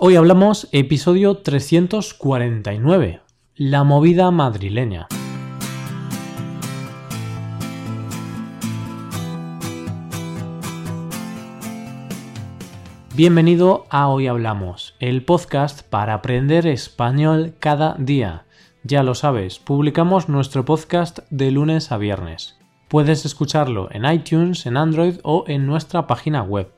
Hoy hablamos episodio 349, la movida madrileña. Bienvenido a Hoy Hablamos, el podcast para aprender español cada día. Ya lo sabes, publicamos nuestro podcast de lunes a viernes. Puedes escucharlo en iTunes, en Android o en nuestra página web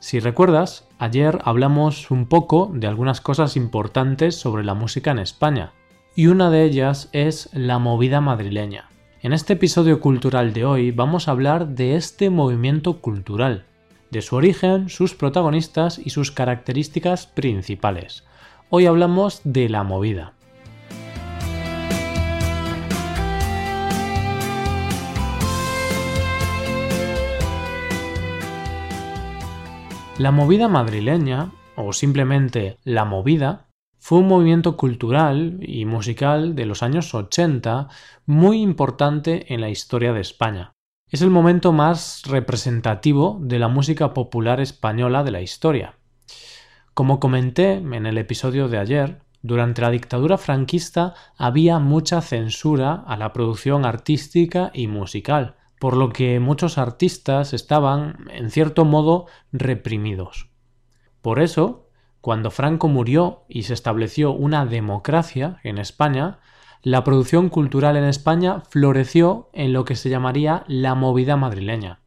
si recuerdas, ayer hablamos un poco de algunas cosas importantes sobre la música en España, y una de ellas es la movida madrileña. En este episodio cultural de hoy vamos a hablar de este movimiento cultural, de su origen, sus protagonistas y sus características principales. Hoy hablamos de la movida. La movida madrileña, o simplemente la movida, fue un movimiento cultural y musical de los años 80 muy importante en la historia de España. Es el momento más representativo de la música popular española de la historia. Como comenté en el episodio de ayer, durante la dictadura franquista había mucha censura a la producción artística y musical, por lo que muchos artistas estaban, en cierto modo, reprimidos. Por eso, cuando Franco murió y se estableció una democracia en España, la producción cultural en España floreció en lo que se llamaría la movida madrileña.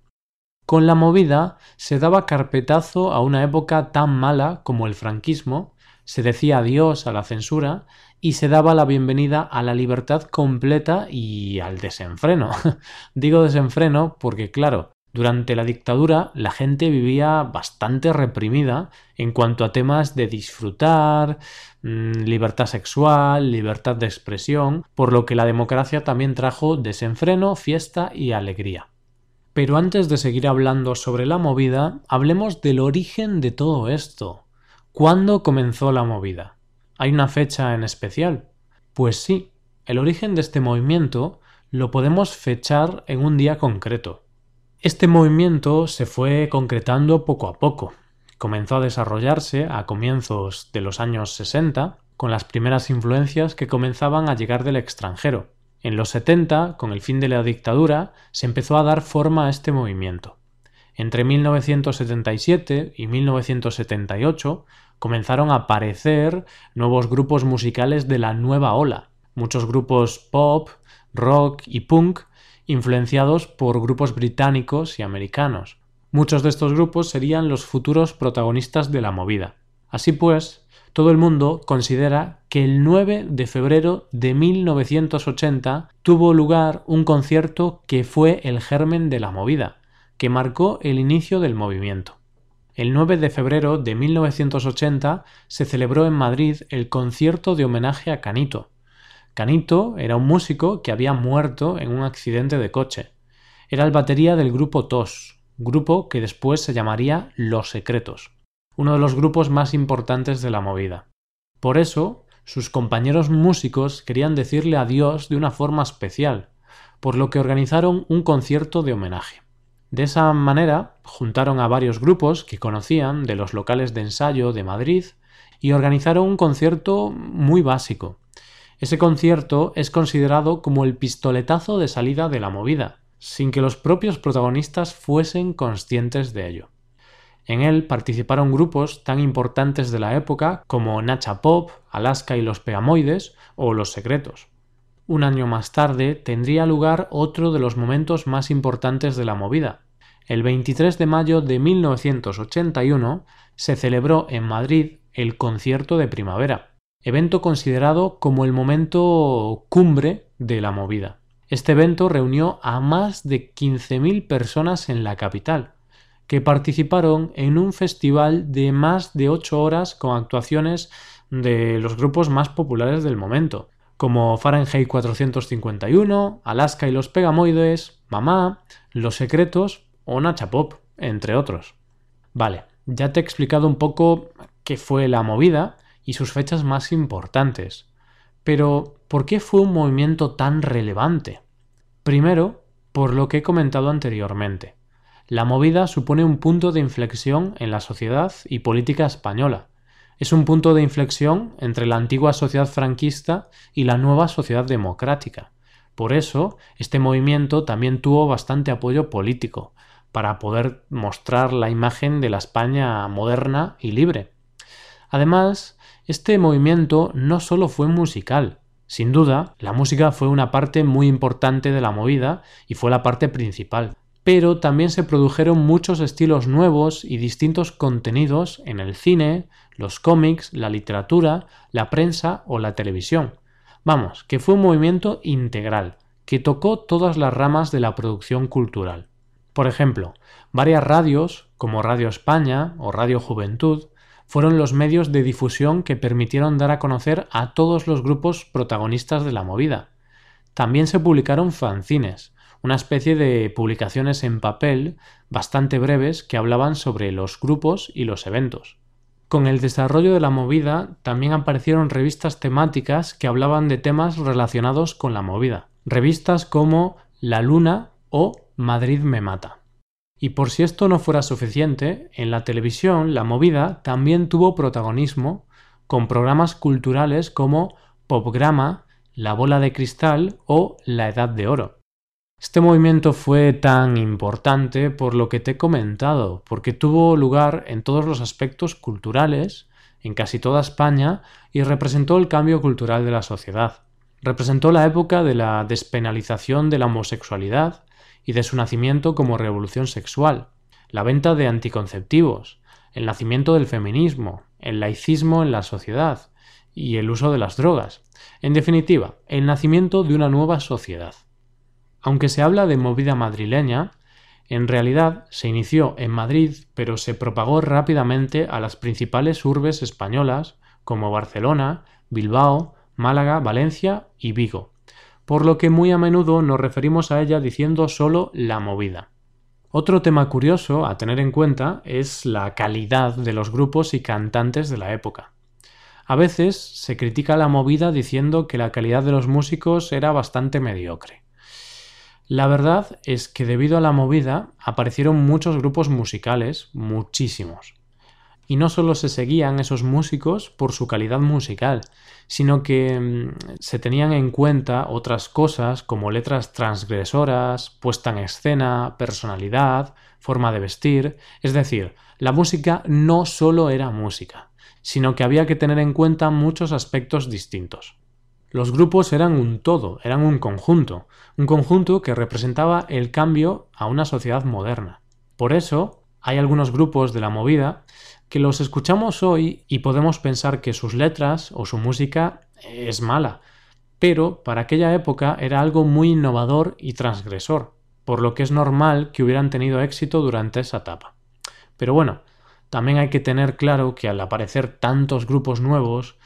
Con la movida se daba carpetazo a una época tan mala como el franquismo, se decía adiós a la censura y se daba la bienvenida a la libertad completa y al desenfreno. Digo desenfreno porque, claro, durante la dictadura la gente vivía bastante reprimida en cuanto a temas de disfrutar, mm, libertad sexual, libertad de expresión, por lo que la democracia también trajo desenfreno, fiesta y alegría. Pero antes de seguir hablando sobre la movida, hablemos del origen de todo esto. ¿Cuándo comenzó la movida? ¿Hay una fecha en especial? Pues sí, el origen de este movimiento lo podemos fechar en un día concreto. Este movimiento se fue concretando poco a poco. Comenzó a desarrollarse a comienzos de los años 60 con las primeras influencias que comenzaban a llegar del extranjero. En los 70, con el fin de la dictadura, se empezó a dar forma a este movimiento. Entre 1977 y 1978 comenzaron a aparecer nuevos grupos musicales de la nueva ola, muchos grupos pop, rock y punk influenciados por grupos británicos y americanos. Muchos de estos grupos serían los futuros protagonistas de la movida. Así pues, todo el mundo considera que el 9 de febrero de 1980 tuvo lugar un concierto que fue el germen de la movida, que marcó el inicio del movimiento. El 9 de febrero de 1980 se celebró en Madrid el concierto de homenaje a Canito. Canito era un músico que había muerto en un accidente de coche. Era el batería del grupo TOS, grupo que después se llamaría Los Secretos, uno de los grupos más importantes de la movida. Por eso, sus compañeros músicos querían decirle adiós de una forma especial, por lo que organizaron un concierto de homenaje. De esa manera juntaron a varios grupos que conocían de los locales de ensayo de Madrid y organizaron un concierto muy básico. Ese concierto es considerado como el pistoletazo de salida de la movida, sin que los propios protagonistas fuesen conscientes de ello. En él participaron grupos tan importantes de la época como Nacha Pop, Alaska y los Peamoides o Los Secretos. Un año más tarde tendría lugar otro de los momentos más importantes de la movida. El 23 de mayo de 1981 se celebró en Madrid el Concierto de Primavera, evento considerado como el momento cumbre de la movida. Este evento reunió a más de 15.000 personas en la capital, que participaron en un festival de más de 8 horas con actuaciones de los grupos más populares del momento, como Fahrenheit 451, Alaska y los Pegamoides, Mamá, Los Secretos o Nacha Pop, entre otros. Vale, ya te he explicado un poco qué fue la movida y sus fechas más importantes. Pero, ¿por qué fue un movimiento tan relevante? Primero, por lo que he comentado anteriormente. La movida supone un punto de inflexión en la sociedad y política española. Es un punto de inflexión entre la antigua sociedad franquista y la nueva sociedad democrática. Por eso, este movimiento también tuvo bastante apoyo político, para poder mostrar la imagen de la España moderna y libre. Además, este movimiento no solo fue musical, sin duda, la música fue una parte muy importante de la movida y fue la parte principal, pero también se produjeron muchos estilos nuevos y distintos contenidos en el cine, los cómics, la literatura, la prensa o la televisión. Vamos, que fue un movimiento integral, que tocó todas las ramas de la producción cultural. Por ejemplo, varias radios, como Radio España o Radio Juventud, fueron los medios de difusión que permitieron dar a conocer a todos los grupos protagonistas de la movida. También se publicaron fanzines, una especie de publicaciones en papel bastante breves que hablaban sobre los grupos y los eventos. Con el desarrollo de la movida también aparecieron revistas temáticas que hablaban de temas relacionados con la movida, revistas como La Luna o Madrid me mata. Y por si esto no fuera suficiente, en la televisión la movida también tuvo protagonismo con programas culturales como Popgrama, La Bola de Cristal o La Edad de Oro. Este movimiento fue tan importante por lo que te he comentado, porque tuvo lugar en todos los aspectos culturales, en casi toda España, y representó el cambio cultural de la sociedad. Representó la época de la despenalización de la homosexualidad, y de su nacimiento como revolución sexual, la venta de anticonceptivos, el nacimiento del feminismo, el laicismo en la sociedad y el uso de las drogas. En definitiva, el nacimiento de una nueva sociedad. Aunque se habla de movida madrileña, en realidad se inició en Madrid, pero se propagó rápidamente a las principales urbes españolas como Barcelona, Bilbao, Málaga, Valencia y Vigo por lo que muy a menudo nos referimos a ella diciendo solo la movida. Otro tema curioso a tener en cuenta es la calidad de los grupos y cantantes de la época. A veces se critica la movida diciendo que la calidad de los músicos era bastante mediocre. La verdad es que debido a la movida aparecieron muchos grupos musicales, muchísimos y no solo se seguían esos músicos por su calidad musical, sino que mm, se tenían en cuenta otras cosas como letras transgresoras, puesta en escena, personalidad, forma de vestir, es decir, la música no solo era música, sino que había que tener en cuenta muchos aspectos distintos. Los grupos eran un todo, eran un conjunto, un conjunto que representaba el cambio a una sociedad moderna. Por eso, hay algunos grupos de la movida que los escuchamos hoy y podemos pensar que sus letras o su música es mala, pero para aquella época era algo muy innovador y transgresor, por lo que es normal que hubieran tenido éxito durante esa etapa. Pero bueno, también hay que tener claro que al aparecer tantos grupos nuevos,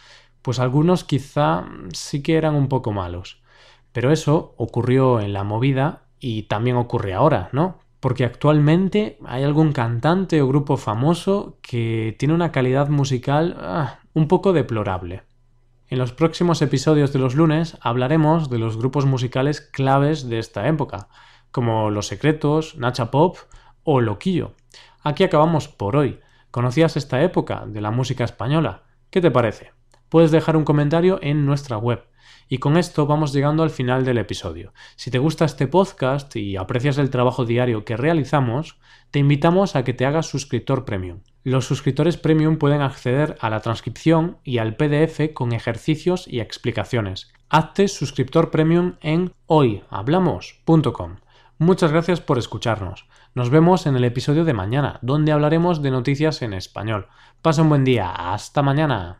pues algunos quizá sí que eran un poco malos. Pero eso ocurrió en la movida y también ocurre ahora, ¿no? porque actualmente hay algún cantante o grupo famoso que tiene una calidad musical ah, un poco deplorable. En los próximos episodios de los lunes hablaremos de los grupos musicales claves de esta época, como Los Secretos, Nacha Pop o Loquillo. Aquí acabamos por hoy. ¿Conocías esta época de la música española? ¿Qué te parece? Puedes dejar un comentario en nuestra web y con esto vamos llegando al final del episodio. Si te gusta este podcast y aprecias el trabajo diario que realizamos, te invitamos a que te hagas suscriptor premium. Los suscriptores premium pueden acceder a la transcripción y al PDF con ejercicios y explicaciones. Hazte suscriptor premium en hoyhablamos.com. Muchas gracias por escucharnos. Nos vemos en el episodio de mañana, donde hablaremos de noticias en español. Pasa un buen día. Hasta mañana.